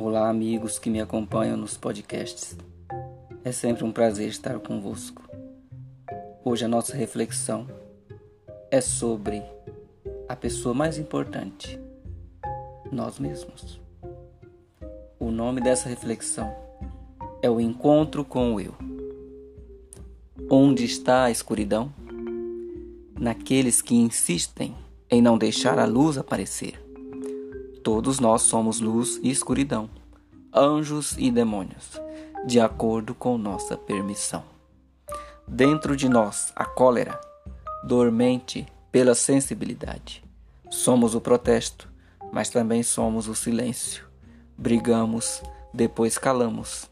Olá, amigos que me acompanham nos podcasts. É sempre um prazer estar convosco. Hoje a nossa reflexão é sobre a pessoa mais importante, nós mesmos. O nome dessa reflexão é o encontro com o eu. Onde está a escuridão? Naqueles que insistem em não deixar a luz aparecer. Todos nós somos luz e escuridão, anjos e demônios, de acordo com nossa permissão. Dentro de nós, a cólera, dormente pela sensibilidade. Somos o protesto, mas também somos o silêncio. Brigamos, depois calamos.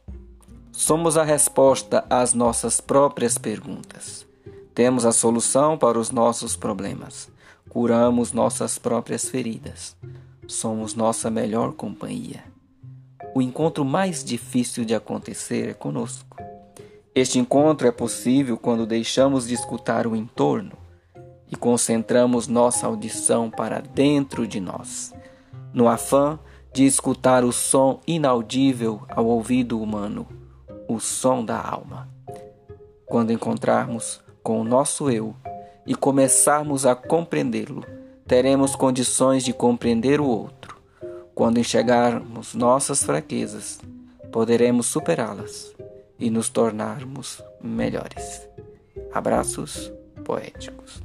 Somos a resposta às nossas próprias perguntas. Temos a solução para os nossos problemas. Curamos nossas próprias feridas. Somos nossa melhor companhia. O encontro mais difícil de acontecer é conosco. Este encontro é possível quando deixamos de escutar o entorno e concentramos nossa audição para dentro de nós, no afã de escutar o som inaudível ao ouvido humano, o som da alma. Quando encontrarmos com o nosso eu e começarmos a compreendê-lo, teremos condições de compreender o outro. Quando enxergarmos nossas fraquezas, poderemos superá-las e nos tornarmos melhores. Abraços poéticos.